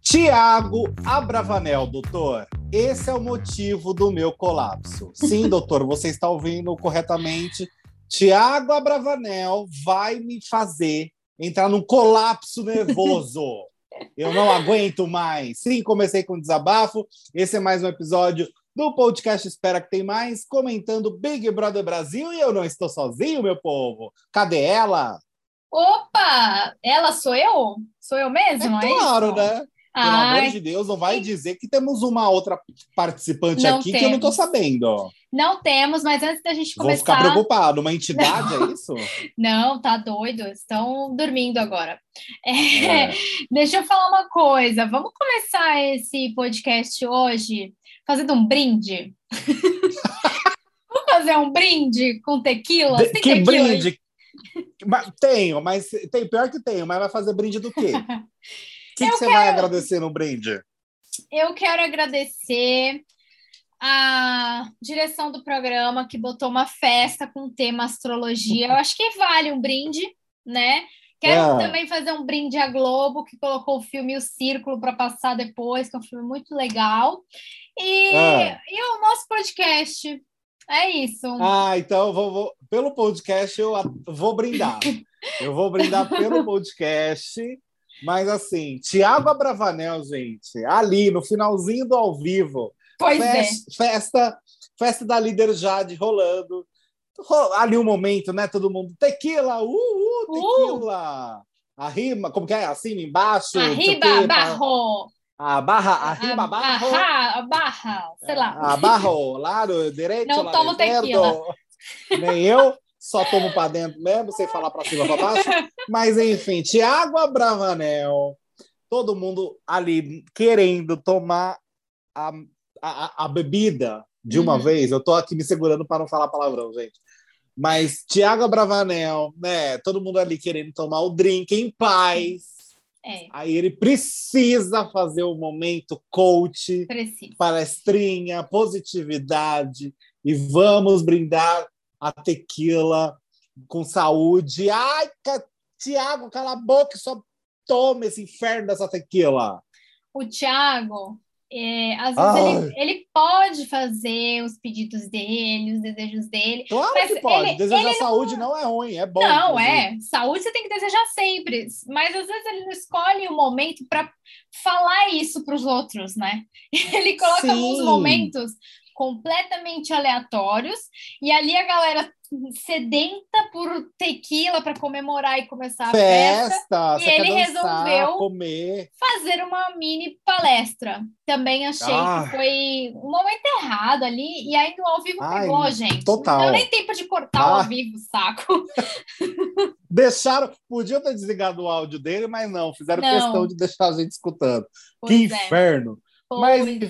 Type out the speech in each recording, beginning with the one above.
Tiago Abravanel, doutor. Esse é o motivo do meu colapso. Sim, doutor, você está ouvindo corretamente. Tiago Abravanel vai me fazer entrar num colapso nervoso. Eu não aguento mais. Sim, comecei com desabafo. Esse é mais um episódio do podcast Espera que tem mais, comentando Big Brother Brasil e eu não estou sozinho, meu povo. Cadê ela? Opa! Ela sou eu? Sou eu mesmo? É, é claro, isso? né? Pelo Ai, amor de Deus, não vai dizer que temos uma outra participante Não aqui que eu não estou temos. sabendo. Não temos, mas antes da gente Vou ficar começar. preocupado. Uma entidade, é isso? Não, tá doido. Estão dormindo agora. É, É. Deixa eu falar uma coisa. Vamos começar esse podcast hoje fazendo um brinde? Vamos fazer um brinde com tequila? De- que tequila aí? Mas- Tenho, mas tem pior que tenho, mas vai fazer brinde do quê? O que, que você vai agradecer no brinde? Eu quero agradecer a direção do programa que botou uma festa com o tema astrologia. Eu acho que vale um brinde, né? Quero É. também fazer um brinde à Globo, que colocou o filme O Círculo para passar depois, que é um filme muito legal. E, É. e o nosso podcast. É isso. Ah, então vou, vou- pelo podcast eu vou brindar. Eu vou brindar pelo podcast, mas assim, Tiago Abravanel, gente, ali no finalzinho do ao vivo, pois é. fes- festa, festa da líder Jade rolando. Ro- Ali um momento, né? Todo mundo, tequila, uh, uh, tequila. A rima, como que é? Acima, embaixo. Arriba, barro. A barra, arriba, A- barra, a barra, sei lá. A barro, lado, direito, Não lado tomo esquerdo. tequila. Nem eu, só tomo para dentro mesmo, sem falar para cima para baixo. Mas enfim, Tiago Abravanel, todo mundo ali querendo tomar a, a, a bebida de uma Uhum. vez. Eu tô aqui me segurando para não falar palavrão, gente. Mas Tiago Abravanel, né? Todo mundo ali querendo tomar o drink em paz. É, Aí ele precisa fazer o momento coach preciso. palestrinha, positividade e vamos brindar a tequila com saúde. Ai. Tiago, cala a boca e só toma esse inferno dessa tequila. o Thiago, é, às vezes Ai. ele, ele pode fazer os pedidos dele, os desejos dele. Claro que pode. ele- Desejar ele saúde não... é ruim, é bom. não, é. Saúde você tem que desejar sempre. Mas às vezes ele não escolhe o momento para falar isso para os outros, né? Ele coloca Sim. alguns momentos completamente aleatórios e ali a galera sedenta por tequila para comemorar e começar a festa. Festa, e ele dançar, resolveu- comer. fazer uma mini palestra. Também achei Ah. que foi um momento errado ali, e aí no ao vivo Ai, pegou, gente. total. Não deu nem tempo de cortar o Ah. ao vivo, saco. Deixaram, podiam ter desligado o áudio dele, mas não, fizeram Não. questão de deixar a gente escutando. Pois que é, inferno! Mas, pois é.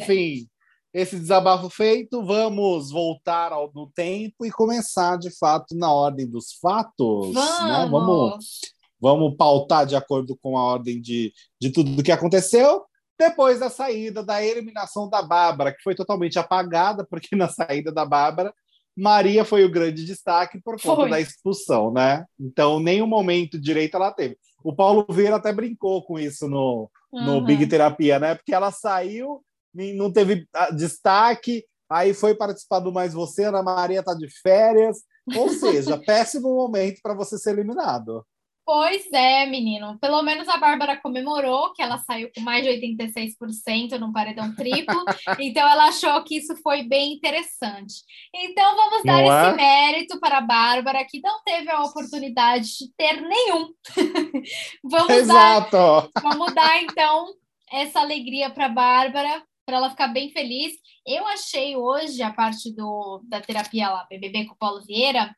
Esse desabafo feito, vamos voltar ao, no tempo e começar, de fato, na ordem dos fatos. né? Vamos. Vamos, vamos pautar de acordo com a ordem de, de tudo que aconteceu. Depois da saída, da eliminação da Bárbara, que foi totalmente apagada, porque na saída da Bárbara, Maria foi o grande destaque por conta Foi. da expulsão, né? Então, nenhum momento direito ela teve. O Paulo Vieira até brincou com isso no, no Uhum. Big Terapia, né? Porque ela saiu, não teve ah, destaque, aí foi participar do Mais Você, Ana Maria tá de férias. Ou seja, péssimo momento para você ser eliminado. Pois é, menino. Pelo menos a Bárbara comemorou que ela saiu com mais de 86% no paredão triplo. então ela achou que isso foi bem interessante. Então vamos dar Não é? esse mérito para a Bárbara, que não teve a oportunidade de ter nenhum. vamos dar Exato! Vamos dar, então, essa alegria para a Bárbara, para ela ficar bem feliz. Eu achei hoje a parte do, da terapia lá, BBB com o Paulo Vieira.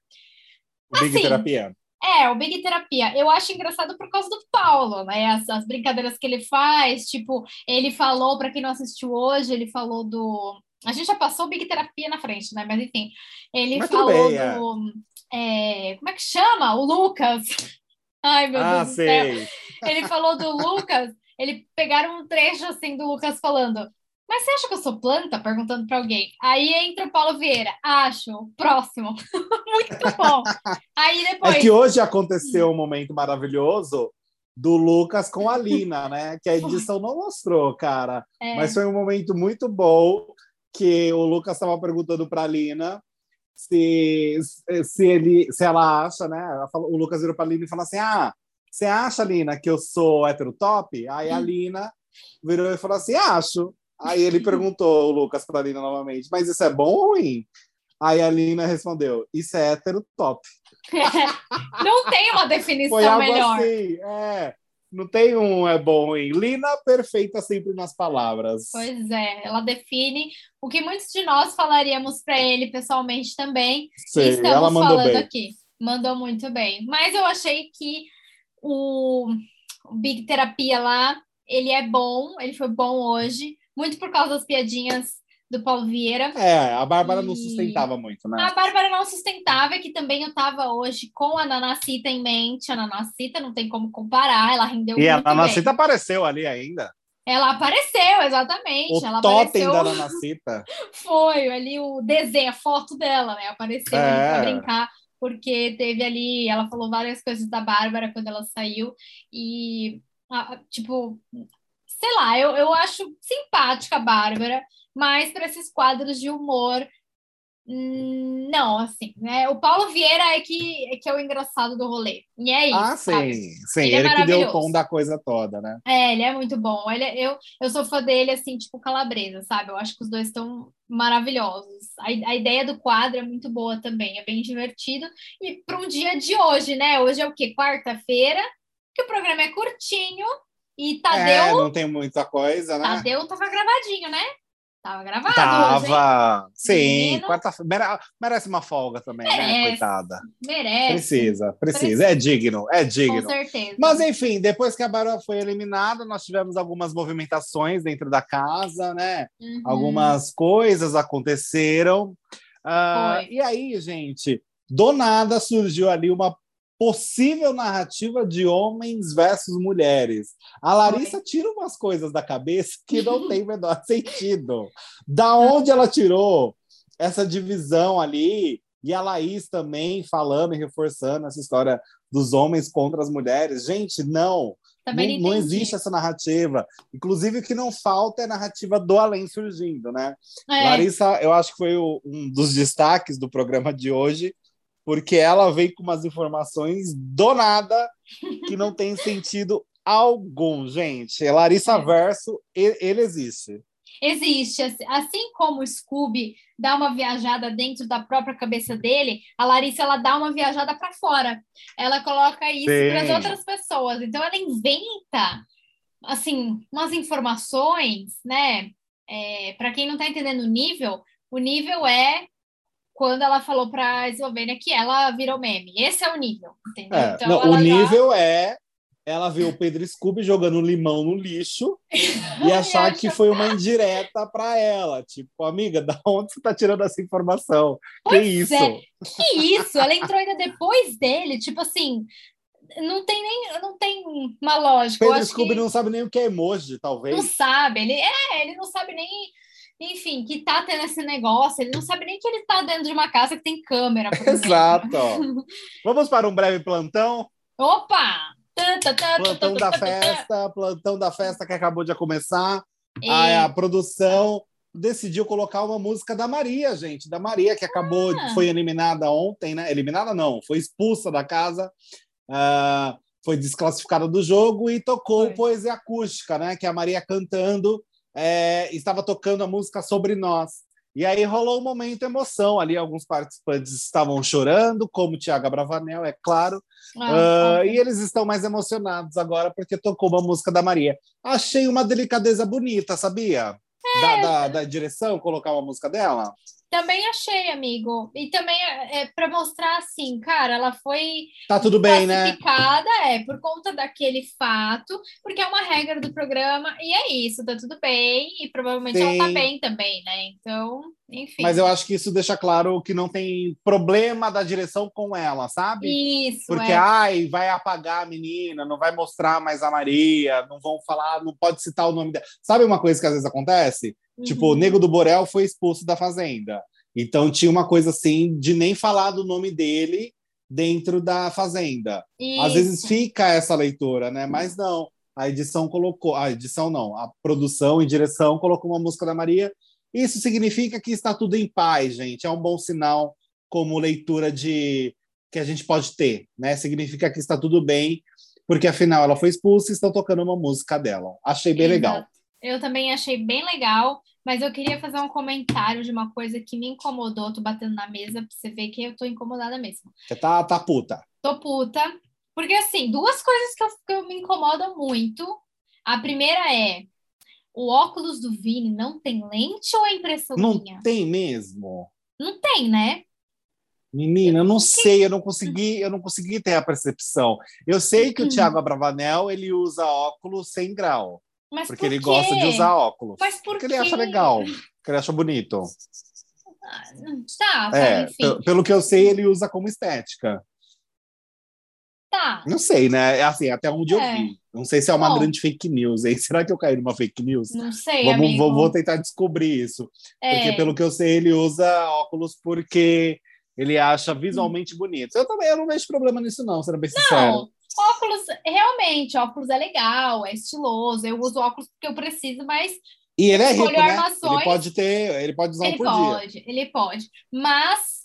O Big Assim, Terapia. É, o Big Terapia. Eu acho engraçado por causa do Paulo, né? As, as brincadeiras que ele faz. Tipo, ele falou, para quem não assistiu hoje, ele falou do. A gente já passou o Big Terapia na frente, né? Mas enfim, ele Mas falou bem, é. do. é, como é que chama? O Lucas. Ai, meu Ah, Deus do céu sei. ele falou do Lucas, ele pegaram um trecho assim do Lucas falando. Mas você acha que eu sou planta? Perguntando para alguém. Aí entra o Paulo Vieira. Acho. Próximo. Muito bom. Aí depois. É que hoje aconteceu um momento maravilhoso do Lucas com a Lina, né? Que a edição não mostrou, cara. É. Mas foi um momento muito bom que o Lucas estava perguntando para a Lina se, se, ele, se ela acha, né? o Lucas virou para a Lina e falou assim: Ah, você acha, Lina, que eu sou hétero top? Aí a Lina virou e falou assim: Acho. Aí ele perguntou, o Lucas, para a Lina novamente: Mas isso é bom ou ruim? Aí a Lina respondeu: Isso é hétero top. não tem uma definição Foi algo melhor. Assim, é. Não tem um é bom Lina perfeita sempre nas palavras. Pois é, ela define o que muitos de nós falaríamos para ele pessoalmente também. Sim, estamos ela mandou falando bem. aqui. Mandou muito bem. Mas eu achei que o, o Big Terapia lá, ele é bom, ele foi bom hoje, muito por causa das piadinhas do Paulo Vieira. É, a Bárbara e... não sustentava muito, né? A Bárbara não sustentava, que também eu estava hoje com a Nanacita em mente. A Nanacita não tem como comparar, ela rendeu e muito E a Nanacita bem. apareceu ali ainda. Ela apareceu, exatamente. O ela totem apareceu... da Nanacita. Foi, ali o desenho, a foto dela, né? Apareceu é. para brincar, porque teve ali, ela falou várias coisas da Bárbara quando ela saiu, e, tipo, sei lá, eu, eu acho simpática a Bárbara, mas para esses quadros de humor, hum, não, assim, né? O Paulo Vieira é que, é que é o engraçado do rolê. E é isso. Ah, sabe? sim, sim. Ele, é ele é que deu o tom da coisa toda, né? É, ele é muito bom. Ele, é, eu, eu sou fã dele, assim, tipo calabresa, sabe? Eu acho que os dois estão maravilhosos. A, a ideia do quadro é muito boa também, é bem divertido. E para um dia de hoje, né? Hoje é o quê? Quarta-feira, que o programa é curtinho. E Tadeu. É, não tem muita coisa, né? Tadeu tava gravadinho, né? Tava gravado. Tava. Hoje, Sim, quarta-feira. Merece uma folga também, né, merece, né? Coitada. Merece. Precisa, precisa. precisa. É digno, é digno. Com certeza. Mas, enfim, depois que a Barba foi eliminada, nós tivemos algumas movimentações dentro da casa, né? Uhum. Algumas coisas aconteceram. Uh, e aí, gente, do nada surgiu ali uma possível narrativa de homens versus mulheres. A Larissa tira umas coisas da cabeça que não tem o menor sentido. Da onde ela tirou essa divisão ali? E a Laís também falando e reforçando essa história dos homens contra as mulheres. Gente, não. Não, não, existe essa narrativa. Inclusive, o que não falta é a narrativa do além surgindo, né? É. Larissa, eu acho que foi o, um dos destaques do programa de hoje, porque ela vem com umas informações do nada que não tem sentido algum, gente. Larissa é. Verso, ele existe. Existe. Assim como o Scooby dá uma viajada dentro da própria cabeça dele, a Larissa ela dá uma viajada para fora. Ela coloca isso para as outras pessoas. Então ela inventa assim umas informações, né? É, para quem não está entendendo o nível, o nível é quando ela falou para a Eslovênia que ela virou meme. Esse é o nível, entendeu? É, então, não, o nível já... é ela ver o Pedro Scooby jogando limão no lixo e achar que foi uma indireta para ela. Tipo, amiga, da onde você tá tirando essa informação? Pois que isso? É. Que isso? Ela entrou ainda depois dele, tipo assim, não tem nem não tem uma lógica. Pedro Scooby que... não sabe nem o que é emoji, talvez. Não sabe, ele é, ele não sabe nem enfim, que tá tendo esse negócio, ele não sabe nem que ele tá dentro de uma casa que tem câmera. Exato. Vamos para um breve plantão? Opa! Plantão da festa, plantão da festa que acabou de começar. A, a, produção decidiu colocar uma música da Maria, gente, da Maria, que acabou, ah. foi eliminada ontem, né? Eliminada não, foi expulsa da casa. Uh, foi desclassificada do jogo e tocou foi. poesia acústica, né? Que é a Maria cantando é, estava tocando a música Sobre Nós. E aí rolou um momento emoção ali, alguns participantes estavam chorando, como Tiago Bravanel, é claro, ah, uh, e eles estão mais emocionados agora porque tocou uma música da Maria. Achei uma delicadeza bonita, sabia? É. Da, da, da direção, colocar uma música dela. Também achei, amigo. E também é, é para mostrar assim, cara, ela foi tá tudo bem, né? é, por conta daquele fato, porque é uma regra do programa e é isso, tá tudo bem e provavelmente Sim. ela tá bem também, né? Então, enfim. Mas eu acho que isso deixa claro que não tem problema da direção com ela, sabe? Isso. Porque é. ai, vai apagar a menina, não vai mostrar mais a Maria, não vão falar, não pode citar o nome dela. Sabe uma coisa que às vezes acontece? Uhum. Tipo, o Nego do Borel foi expulso da Fazenda. Então tinha uma coisa assim de nem falar do nome dele dentro da fazenda. Isso. Às vezes fica essa leitura, né? Mas não. A edição colocou, a edição não, a produção e direção colocou uma música da Maria. Isso significa que está tudo em paz, gente. É um bom sinal como leitura de que a gente pode ter, né? Significa que está tudo bem, porque afinal ela foi expulsa e estão tocando uma música dela. Achei bem Exato. legal. Eu também achei bem legal, mas eu queria fazer um comentário de uma coisa que me incomodou. Tô batendo na mesa pra você ver que eu tô incomodada mesmo. Você tá, tá puta. Tô puta. Porque, assim, duas coisas que, eu, que eu me incomodam muito. A primeira é: o óculos do Vini não tem lente ou é impressão Não minha? tem mesmo. Não tem, né? Menina, eu não sei, eu não consegui, eu não consegui ter a percepção. Eu sei que o Hum. Thiago Abravanel, ele usa óculos sem grau, Mas porque por ele quê? gosta de usar óculos. Mas por porque ele acha quê? legal, porque ele acha bonito. Tá, tá, É, enfim. pe- pelo que eu sei, ele usa como estética. Tá. Não sei, né? É Assim, até onde eu É. vi. Não sei se é uma Bom. grande fake news, hein? Será que eu caí numa fake news? Não sei, Vamos, amigo. vou, vou tentar descobrir isso. É, Porque, pelo que eu sei, ele usa óculos porque ele acha visualmente bonito. Eu também eu não vejo problema nisso, não, sendo bem sincero. Óculos, realmente, óculos é legal, é estiloso. Eu uso óculos porque eu preciso, mas E ele é rico, né? armações. Ele pode ter, ele pode usar um ele por dia. pode, ele pode. Mas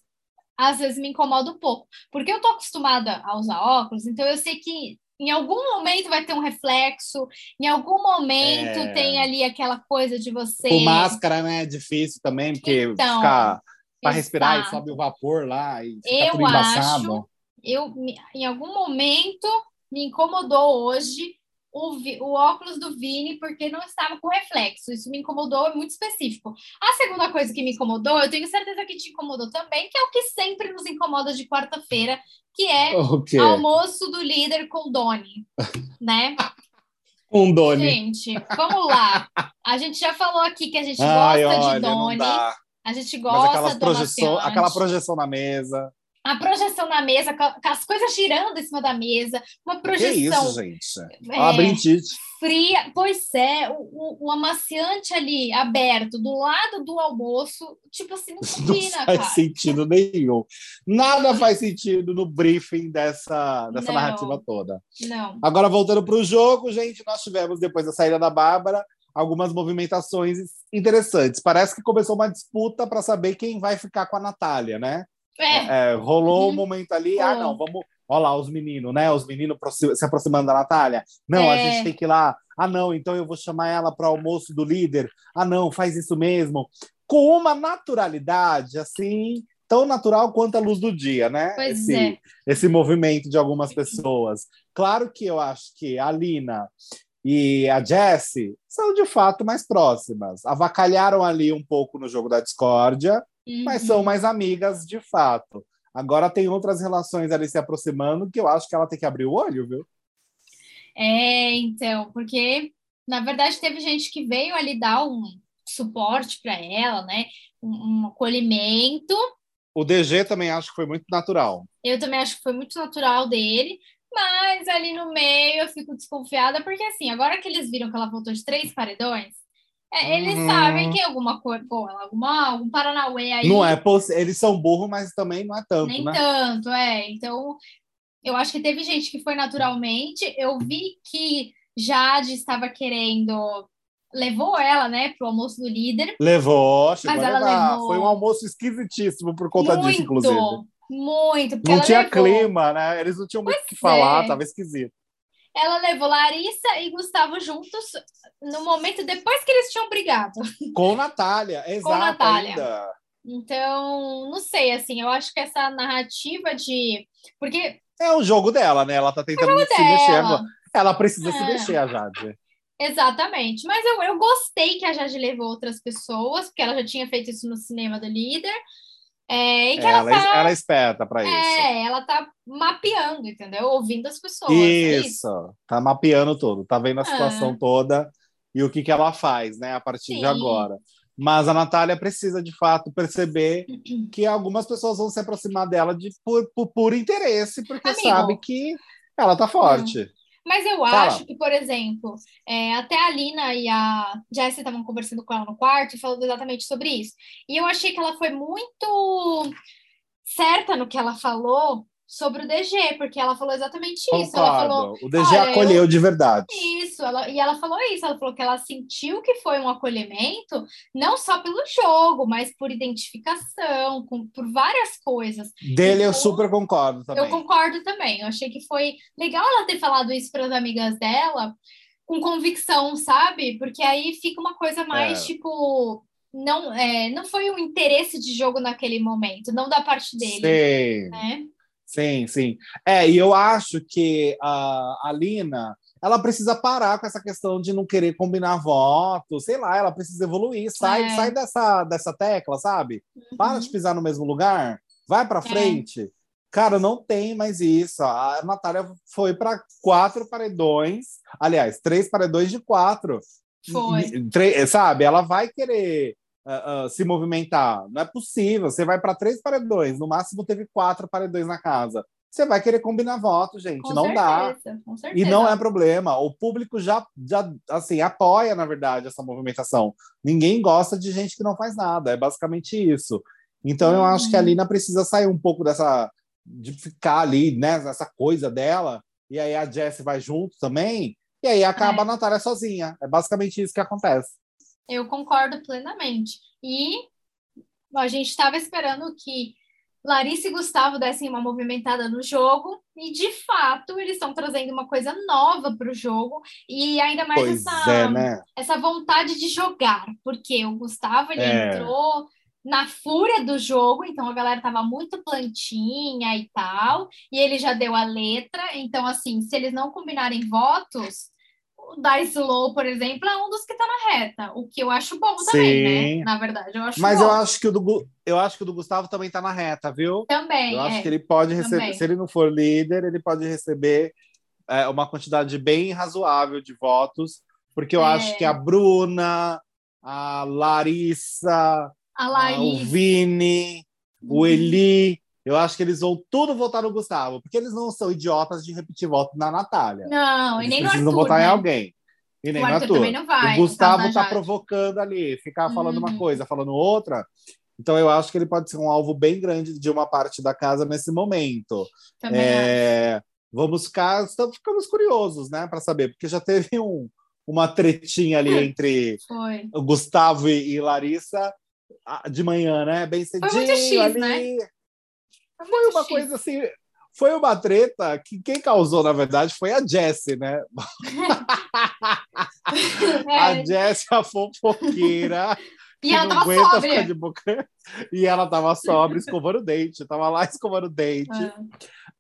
às vezes me incomoda um pouco, porque eu tô acostumada a usar óculos, então eu sei que em algum momento vai ter um reflexo, em algum momento É. tem ali aquela coisa de você. Com máscara, né? É difícil também, porque Então, ficar para respirar e sobe o vapor lá e fica Eu tudo embaçado. acho, eu, em algum momento me incomodou hoje o, o óculos do Vini porque não estava com reflexo. Isso me incomodou, é muito específico. A segunda coisa que me incomodou, eu tenho certeza que te incomodou também, que é o que sempre nos incomoda de quarta-feira, que é O quê? almoço do líder com Doni, né? Um Doni. Gente, vamos lá. A gente já falou aqui que a gente Ai, gosta olha, de Doni, a gente gosta aquelas do projeção, aquela projeção na mesa. A projeção na mesa, com as coisas girando em cima da mesa, uma Que projeção isso, gente? é, fria. Pois é, o, o, amaciante ali aberto do lado do almoço, tipo assim, não Não combina, faz cara. sentido nenhum. Nada faz sentido no briefing dessa, dessa Não. narrativa toda. Não. Agora, voltando para o jogo, gente, nós tivemos, depois da saída da Bárbara, algumas movimentações interessantes. Parece que começou uma disputa para saber quem vai ficar com a Natália, né? É, É, rolou Uhum. um momento ali, ah, não, vamos. Olha lá, os meninos, né? Os meninos se aproximando da Natália. Não, a É. gente tem que ir lá. Ah, não, então eu vou chamar ela para o almoço do líder. Ah, não, faz isso mesmo. Com uma naturalidade, assim, tão natural quanto a luz do dia, né? Pois esse, é. esse movimento de algumas pessoas. Claro que eu acho que a Lina e a Jessie são de fato mais próximas. Avacalharam ali um pouco no jogo da discórdia, mas Uhum. são mais amigas de fato. Agora tem outras relações ali se aproximando que eu acho que ela tem que abrir o olho, viu? É, então, porque na verdade teve gente que veio ali dar um suporte para ela, né? Um, um acolhimento. O DG também acho que foi muito natural. Eu também acho que foi muito natural dele, mas ali no meio eu fico desconfiada, porque assim, agora que eles viram que ela voltou de três paredões, é, eles Uhum. sabem que é alguma coisa, alguma, algum Paranauê aí. Não é, poss- eles são burros, mas também não é tanto, Nem né? tanto, é. Então, eu acho que teve gente que foi naturalmente. Eu vi que Jade estava querendo. Levou ela, né, pro almoço do líder. Levou, chegou Mas ela levou- Foi um almoço esquisitíssimo por conta muito, disso, inclusive. muito. Porque Não tinha levou, clima, né? Eles não tinham muito o que Pois falar, é. tava esquisito. Ela levou Larissa e Gustavo juntos no momento depois que eles tinham brigado. Com Natália, exato Natália. ainda. Então, não sei, assim, eu acho que essa narrativa de. Porque É o jogo dela, né? Ela tá tentando se dela. mexer. Ela precisa se É. mexer, a Jade. Exatamente. Mas eu, eu gostei que a Jade levou outras pessoas, porque ela já tinha feito isso no cinema do líder. É, e que ela, Ela, tá. ela é esperta pra isso. É, ela tá mapeando, entendeu? Ouvindo as pessoas. é Isso, tá mapeando tudo, tá vendo a situação Ah. toda e o que, que ela faz, né, a partir Sim. de agora. Mas a Natália precisa, de fato, perceber que algumas pessoas vão se aproximar dela de, por, por puro interesse, porque Amigo. sabe que ela tá forte. Mas eu Fala. acho que, por exemplo, é, até a Lina e a Jessie estavam conversando com ela no quarto e falando exatamente sobre isso. E eu achei que ela foi muito certa no que ela falou sobre o DG, porque ela falou exatamente Concordo. isso. Ela falou, o DG acolheu eu... de verdade. Isso, ela, e ela falou isso, ela falou que ela sentiu que foi um acolhimento, não só pelo jogo, mas por identificação, com, por várias coisas. Dele então, eu super concordo também. Eu concordo também. Eu achei que foi legal ela ter falado isso para as amigas dela, com convicção, sabe? Porque aí fica uma coisa mais é. tipo não, é, não foi um interesse de jogo naquele momento, não da parte dele. Sim. Né? Sim, sim. É, e eu acho que a, a Lina ela precisa parar com essa questão de não querer combinar votos, sei lá, ela precisa evoluir, sai, é. sai dessa, dessa tecla, sabe? Uhum. Para de pisar no mesmo lugar, vai para é. frente. É. Cara, não tem mais isso. A Natália foi para quatro paredões, aliás, três paredões de quatro. Foi. sabe? Ela vai querer uh, uh, se movimentar. Não é possível. Você vai para três paredões, no máximo teve quatro paredões na casa. Você vai querer combinar votos, gente. Com não certeza, dá. E não é problema. O público já, já assim, apoia, na verdade, essa movimentação. Ninguém gosta de gente que não faz nada. É basicamente isso. Então, eu acho que a uhum. Lina precisa sair um pouco dessa. de ficar ali, né? Nessa coisa dela. E aí a Jessie vai junto também. E aí acaba é. a Natália sozinha. É basicamente isso que acontece. Eu concordo plenamente. E a gente estava esperando que Larissa e Gustavo dessem uma movimentada no jogo, e de fato eles estão trazendo uma coisa nova para o jogo, e ainda mais pois essa, é, né? essa vontade de jogar, porque o Gustavo ele é. entrou na fúria do jogo, então a galera tava muito plantinha e tal, e ele já deu a letra, então assim, se eles não combinarem votos, o da Slow, por exemplo, é um dos que tá na reta, o que eu acho bom também, né? Na verdade, eu acho Mas bom. eu acho que o do eu acho que o do Gustavo também tá na reta, viu? Também. Eu acho é. que ele pode receber, também. se ele não for líder, ele pode receber é, uma quantidade bem razoável de votos, porque eu é. acho que a Bruna, a Larissa, a Larissa. o Vini, uhum. o Eli, eu acho que eles vão tudo votar no Gustavo, porque eles não são idiotas de repetir voto na Natália. Não, eles e nem no Arthur. Precisam votar né? em alguém. E nem o Arthur. também não vai. O Gustavo tá provocando ali, ficar falando uhum. uma coisa, falando outra. Então eu acho que ele pode ser um alvo bem grande de uma parte da casa nesse momento. Também é, vamos ficar, estamos, ficamos curiosos, né, para saber, porque já teve um, uma tretinha ali entre o Gustavo e, e Larissa de manhã, né? Bem cedinho Foi muito X, ali. Né? Foi uma coisa assim. Foi uma treta que quem causou, na verdade, foi a Jessie, né? é. A Jessie, a fofoqueira. E ela tava sóbria. De boca... E ela tava sóbria, escovando o dente. Tava lá escovando o dente. É.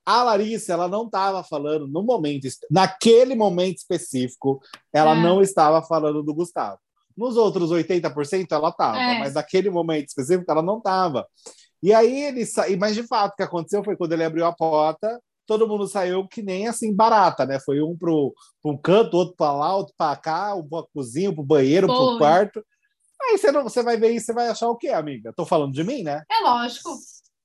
A Larissa, ela não estava falando no momento, naquele momento específico, ela é. não estava falando do Gustavo. Nos outros 80% ela estava, é. mas naquele momento específico ela não estava. E aí ele saiu, mas de fato o que aconteceu foi quando ele abriu a porta, todo mundo saiu que nem assim barata, né? Foi um para um canto, outro para lá, outro para cá, um para cozinha, um para o banheiro, um para o quarto. Aí você, não, você vai ver isso, você vai achar o quê, amiga? Tô falando de mim, né? É lógico.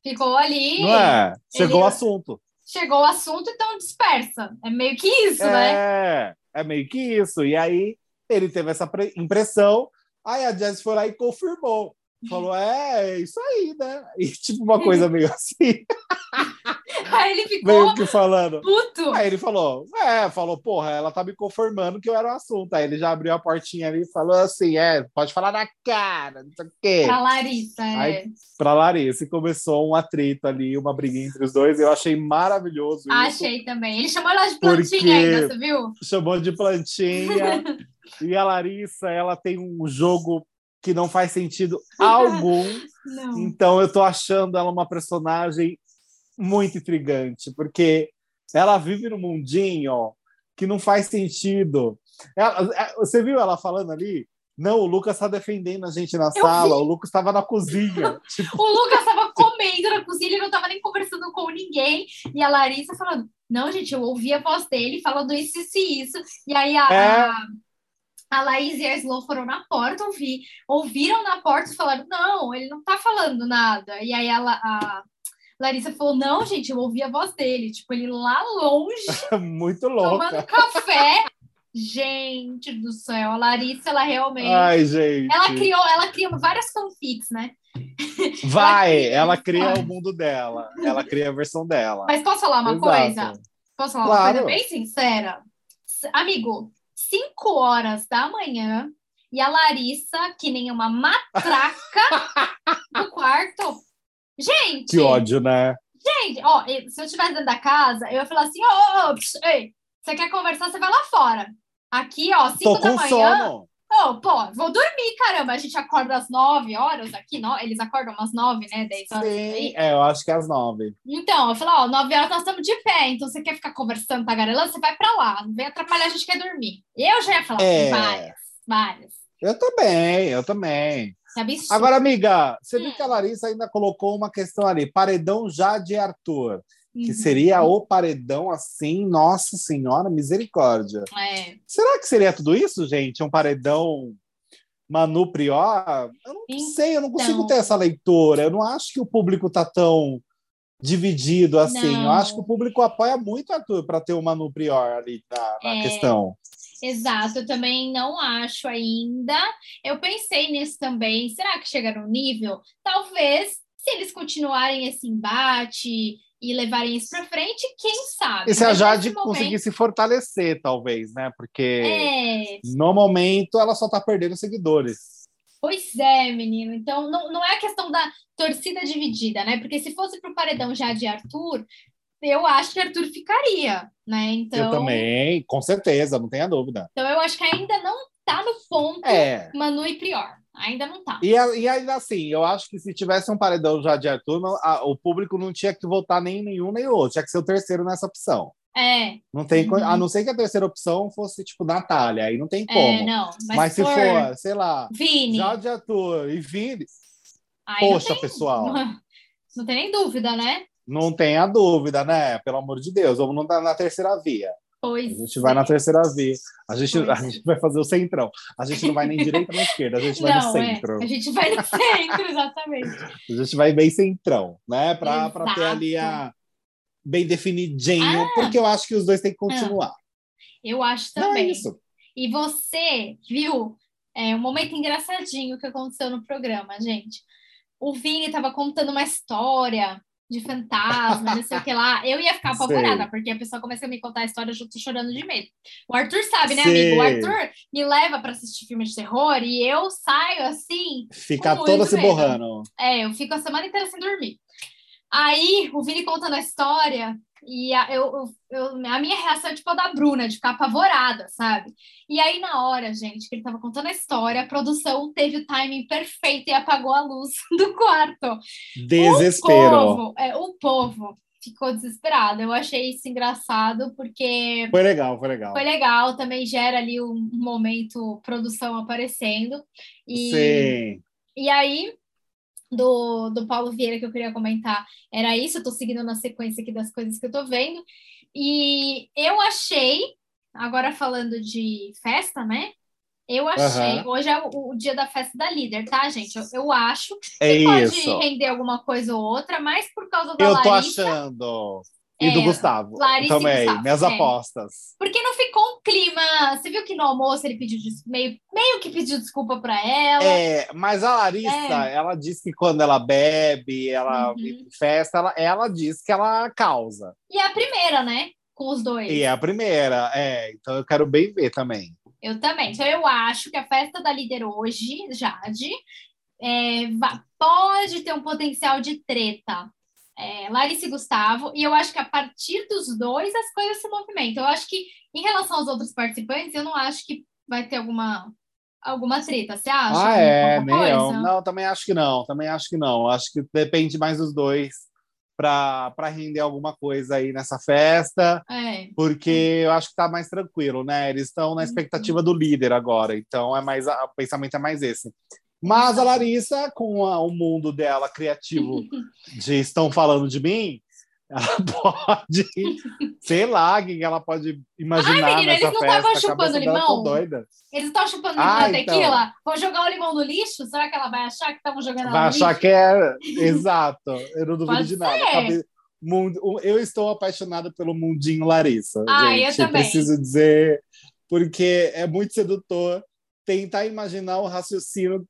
Ficou ali. Não é? Chegou ele... o assunto. Chegou o assunto, então dispersa. É meio que isso, é, né? É, é meio que isso. E aí ele teve essa impressão, aí a Jess foi lá e confirmou. Falou, é, é isso aí, né? E tipo uma coisa meio assim. Aí ele ficou meio que falando. Puto. Aí ele falou, é, falou, porra, ela tá me conformando que eu era o assunto. Aí ele já abriu a portinha ali e falou assim: é, pode falar na cara, não sei o quê. Pra Larissa, é. Aí, pra Larissa, e começou um atrito ali, uma briguinha entre os dois. Eu achei maravilhoso. Achei isso, também. Ele chamou ela de plantinha ainda, você viu? Chamou de plantinha. e a Larissa, ela tem um jogo que não faz sentido algum. Então eu tô achando ela uma personagem muito intrigante, porque ela vive num mundinho que não faz sentido. Ela, é, você viu ela falando ali? Não, o Lucas está defendendo a gente na eu sala, vi. o Lucas estava na cozinha. tipo... O Lucas estava comendo na cozinha, ele não estava nem conversando com ninguém. E a Larissa falando: Não, gente, eu ouvi a voz dele falando isso, isso e isso. E aí a, é... a, a Laís e a Slow foram na porta, ouvi, ouviram na porta e falaram: Não, ele não está falando nada. E aí ela, a, Larissa falou: não, gente, eu ouvi a voz dele, tipo, ele lá longe. Muito louco. Tomando café. gente do céu, a Larissa, ela realmente. Ai, gente. Ela criou, ela criou várias fanfics, né? Vai, ela cria o mundo dela. Ela cria a versão dela. Mas posso falar uma Exato. coisa? Posso falar uma Claro. coisa bem sincera? Amigo, 5 horas da manhã e a Larissa, que nem uma matraca no quarto. Gente, Que ódio, né? gente, ó, se eu estivesse dentro da casa, eu ia falar assim: ô, ô, ô, psh, ei, você quer conversar, você vai lá fora. Aqui, ó, 5 Tô da manhã. sono. Ô, pô, vou dormir, caramba. A gente acorda às 9 horas aqui, no... eles acordam umas 9, né? 10 horas. Sim, é, eu acho que é às nove. Então, eu falei, ó, 9 horas nós estamos de pé, então você quer ficar conversando, tagarelando, você vai pra lá, não vem atrapalhar, a gente quer dormir. Eu já ia falar É. várias, várias. Eu também, eu também. Agora, amiga, você viu Hum. que a Larissa ainda colocou uma questão ali: paredão já de Arthur, que Uhum. seria o paredão assim, nossa senhora, misericórdia. É, Será que seria tudo isso, gente? Um paredão Manu Prior? Eu não Então. sei, eu não consigo ter essa leitura. Eu não acho que o público tá tão dividido assim. Eu Não. acho que o público apoia muito Arthur para ter o Manu Prior ali na, na É. questão. exato, eu também não acho ainda. Eu pensei nisso também. Será que chega no nível? Talvez, se eles continuarem esse embate e levarem isso pra frente, quem sabe? E se a Jade momento- conseguir se fortalecer, talvez, né? Porque É, no momento ela só tá perdendo seguidores. Pois é, menino. Então, não, não é a questão da torcida dividida, né? Porque se fosse pro paredão já de Arthur, eu acho que Arthur ficaria, né? Então, Eu também, com certeza, não tenha dúvida. então eu acho que ainda não tá no ponto É. Manu e Prior. Ainda não tá. E, a- e ainda assim, eu acho que se tivesse um paredão já de Arthur, não- a- o público não tinha que votar nem em nenhum nem outro, tinha que ser o terceiro nessa opção. É, Não tem, Uhum. A não ser que a terceira opção fosse tipo Natália, aí não tem é, como. não. Mas, Mas, se for for, sei lá, Vini, já de Arthur e Vini, aí poxa, tem- pessoal, Não tem nem dúvida, né? não tenha dúvida, né? Pelo amor de Deus, vamos na, na terceira via. Pois A gente vai é. na terceira via. A gente, Pois a é. gente vai fazer o centrão. A gente não vai nem direita nem esquerda, a gente vai no Não, centro. é. A gente vai no centro, exatamente. A gente vai bem centrão, né? Para ter ali a bem definidinho, Ah. porque eu acho que os dois têm que continuar. Eu acho Não é também. isso. E você viu é, um momento engraçadinho que aconteceu no programa, gente. O Vini estava contando uma história de fantasma, não sei o que lá. Eu ia ficar Sei. apavorada, porque a pessoa começa a me contar a história, eu já tô chorando de medo. O Arthur sabe, né, Sei. amigo? O Arthur me leva para assistir filme de terror e eu saio assim. Ficar toda se medo. borrando. É, eu fico a semana inteira sem dormir. Aí o Vini contando a história e a, eu, eu- a minha reação é tipo a da Bruna, de ficar apavorada, sabe? E aí, na hora, gente, que ele tava contando a história, a produção teve o timing perfeito e apagou a luz do quarto. Desespero. O povo, é, o povo ficou desesperado. Eu achei isso engraçado, porque Foi legal, foi legal. foi legal, também gera ali um momento produção aparecendo. E, Sim. e aí, do, do Paulo Vieira que eu queria comentar, era isso, eu tô seguindo na sequência aqui das coisas que eu tô vendo. E eu achei, agora falando de festa, né? Eu achei, Aham. hoje é o, o dia da festa da líder, tá, gente? Eu, eu acho É que pode isso. render alguma coisa ou outra, mas por causa da Eu tô Larissa, achando. E do É, Gustavo Larissa e também, Gustavo, minhas é. apostas. porque não ficou um clima. Você viu que no almoço ele pediu meio, meio que pediu desculpa pra ela. É, mas a Larissa, ela diz que quando ela bebe, ela Uhum. festa, ela, ela diz que ela causa. E é a primeira, né? Com os dois. E é a primeira, é. Então eu quero bem ver também. Eu também. Então, eu acho que a festa da líder hoje, Jade, é, pode ter um potencial de treta. É, Larissa e Gustavo, e eu acho que a partir dos dois as coisas se movimentam. Eu acho que, em relação aos outros participantes, eu não acho que vai ter alguma, alguma treta. Você acha? ah, é, Alguma nem eu. coisa? Não, também acho que não. Também acho que não. Acho que depende mais dos dois para render alguma coisa aí nessa festa, É. porque eu acho que tá mais tranquilo, né? Eles estão na expectativa do líder agora, então é mais o pensamento é mais esse. Mas a Larissa, com a- o mundo dela criativo de estão falando de mim, ela pode, sei lá, o que ela pode imaginar Ai, menina, nessa eles não estavam chupando limão? doida. Eles estão chupando Ah, limão então. tequila? Vão jogar o limão no lixo? Será que ela vai achar que estavam jogando Vai achar lixo? que é exato. Eu não duvido de nada. ser. Cabe- mundo- Eu estou apaixonada pelo mundinho Larissa. Ah, eu gente, também. preciso dizer, porque é muito sedutor tentar imaginar o raciocínio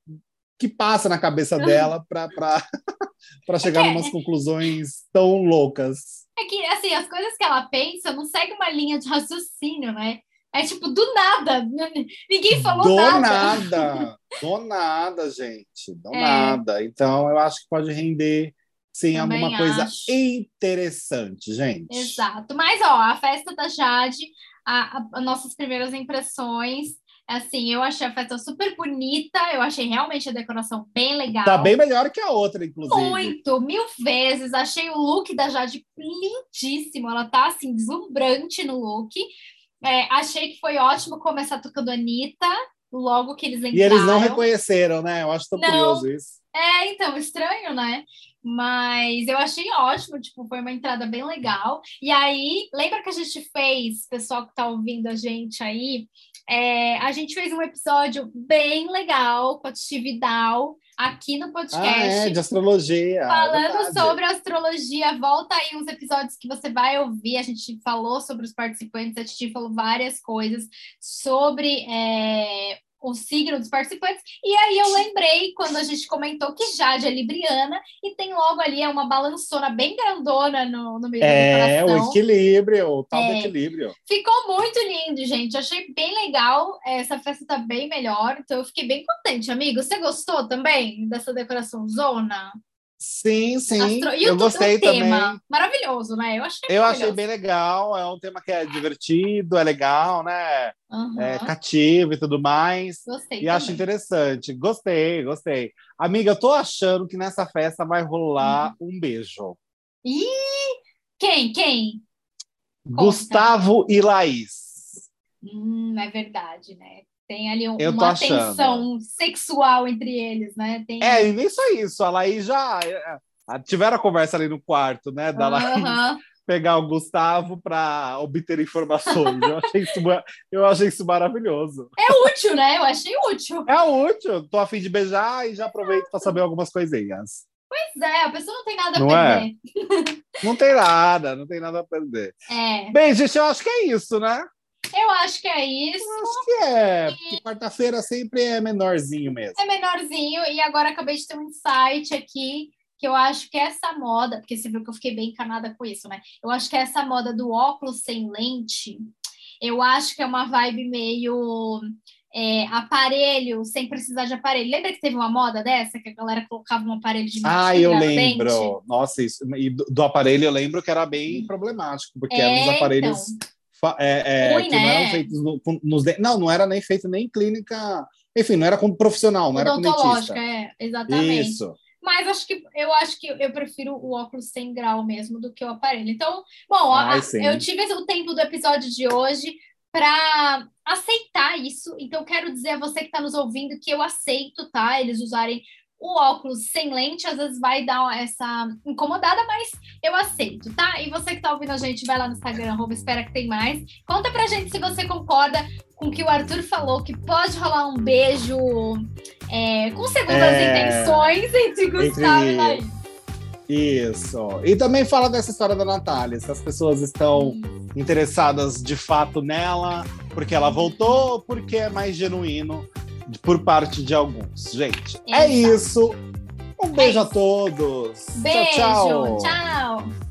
que passa na cabeça dela para chegar É. em umas conclusões tão loucas. É que, assim, as coisas que ela pensa não seguem uma linha de raciocínio, né? É tipo, do nada. n- Ninguém falou do nada. nada, do nada, gente, do É. nada. Então, eu acho que pode render, sim, Também alguma coisa acho. interessante, gente. Exato. Mas, ó, a festa da Jade, a, a- as nossas primeiras impressões, assim, eu achei a festa super bonita, eu achei realmente a decoração bem legal. Tá bem melhor que a outra, inclusive. Muito, mil vezes. Achei o look da Jade lindíssimo. Ela tá assim, deslumbrante no look. É, achei que foi ótimo começar tocando Anitta, logo que eles entraram. E eles não reconheceram, né? Eu acho tão Não. curioso isso. É, então, estranho, né? Mas eu achei ótimo, tipo, foi uma entrada bem legal. E aí, lembra que a gente fez, pessoal que tá ouvindo a gente aí, é, a gente fez um episódio bem legal com a Titi Vidal aqui no podcast. Ah, é, de astrologia. é Falando sobre astrologia, volta aí uns episódios que você vai ouvir. A gente falou sobre os participantes, a Titi falou várias coisas sobre é, o signo dos participantes. E aí eu lembrei quando a gente comentou que Jade é libriana e tem logo ali é uma balançona bem grandona no, no meio É, da o decoração. equilíbrio, o tal do É. equilíbrio. Ficou muito lindo, gente. Achei bem legal. Essa festa tá bem melhor, então eu fiquei bem contente, amigo. Você gostou também dessa decoração zona? Sim, sim. Astro- E eu gostei o tema, também. maravilhoso, né? Eu achei Eu achei bem legal. É um tema que é divertido, é legal, né? Aham, É cativo e tudo mais. Gostei. E acho também. interessante. Gostei, gostei. Amiga, eu tô achando que nessa festa vai rolar Uhum. um beijo. Ih, quem? Quem? Gustavo e Laís. Hum, é verdade, né? Tem ali um- uma achando. tensão sexual entre eles, né? Tem... É, e nem só isso. A Laís já. é, é, Tiveram a conversa ali no quarto, né? Da Laís pegar o Gustavo para obter informações. Eu achei, isso, eu achei isso maravilhoso. É útil, né? Eu achei útil. É útil. Tô a fim de beijar e já aproveito para saber algumas coisinhas. Pois é, a pessoa não tem nada a Não é? perder. Não tem nada, não tem nada a perder. É. Bem, gente, eu acho que é isso, né? Eu acho que é isso. Acho que é. Porque quarta-feira sempre é menorzinho mesmo. É menorzinho, e agora acabei de ter um insight aqui que eu acho que essa moda, porque você viu que eu fiquei bem encanada com isso, né? Eu acho que essa moda do óculos sem lente, eu acho que é uma vibe meio é, aparelho, sem precisar de aparelho. Lembra que teve uma moda dessa, que a galera colocava um aparelho de Ah, eu mentira no dente? lembro. Nossa, isso. E do, do aparelho eu lembro que era bem problemático, porque É, eram os aparelhos fa- é, é, que não né? eram feitos no- nos. Não, não era nem feito nem em clínica. Enfim, não era com profissional, não era com Odontológica, dentista. é, exatamente. Isso. Mas acho que eu acho que eu prefiro o óculos sem grau mesmo do que o aparelho. Então, bom, a- Ai, sim. eu tive o tempo do episódio de hoje para aceitar isso. Então, quero dizer a você que está nos ouvindo que eu aceito, tá? Eles usarem o óculos sem lente, às vezes vai dar essa incomodada, mas eu aceito, tá? E você que tá ouvindo a gente, vai lá no Instagram, arroba espera que tem mais. Conta pra gente se você concorda com o que o Arthur falou, que pode rolar um beijo é, com segundas É. intenções entre Gustavo Entre- e Laís. Isso. E também fala dessa história da Natália, se as pessoas estão interessadas de fato nela, porque ela voltou, ou porque é mais genuíno por parte de alguns. Gente, é isso. Um beijo a isso. todos. Beijo, tchau. tchau.